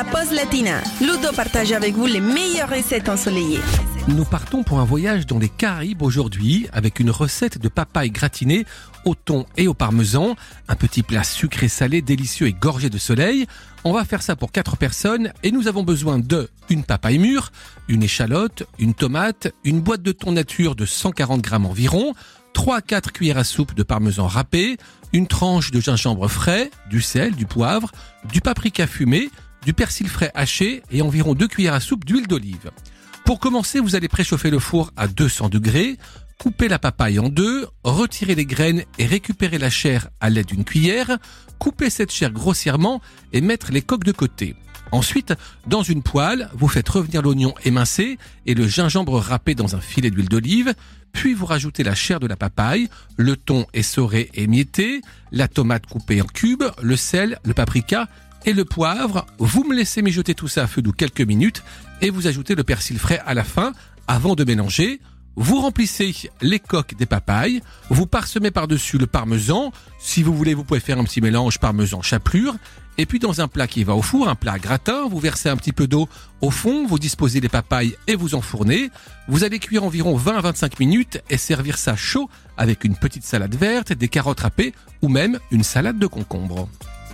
la pause latina. Ludo partage avec vous les meilleures recettes ensoleillées. Nous partons pour un voyage dans les Caraïbes aujourd'hui avec une recette de papaye gratinée au thon et au parmesan, un petit plat sucré salé délicieux et gorgé de soleil. On va faire ça pour 4 personnes et nous avons besoin de une papaye mûre, une échalote, une tomate, une boîte de thon nature de 140 grammes environ, 3 à 4 cuillères à soupe de parmesan râpé, une tranche de gingembre frais, du sel, du poivre, du paprika fumé, du persil frais haché et environ 2 cuillères à soupe d'huile d'olive. Pour commencer, vous allez préchauffer le four à 200 degrés, couper la papaye en deux, retirer les graines et récupérer la chair à l'aide d'une cuillère, couper cette chair grossièrement et mettre les coques de côté. Ensuite, dans une poêle, vous faites revenir l'oignon émincé et le gingembre râpé dans un filet d'huile d'olive, puis vous rajoutez la chair de la papaye, le thon essoré et émietté, la tomate coupée en cubes, le sel, le paprika et le poivre. Vous me laissez mijoter tout ça à feu doux quelques minutes et vous ajoutez le persil frais à la fin avant de mélanger. Vous remplissez les coques des papayes, vous parsemez par-dessus le parmesan. Si vous voulez, vous pouvez faire un petit mélange parmesan chapelure. Et puis dans un plat qui va au four, un plat gratin, vous versez un petit peu d'eau au fond, vous disposez les papayes et vous enfournez. Vous allez cuire environ 20 à 25 minutes et servir ça chaud avec une petite salade verte, des carottes râpées ou même une salade de concombre.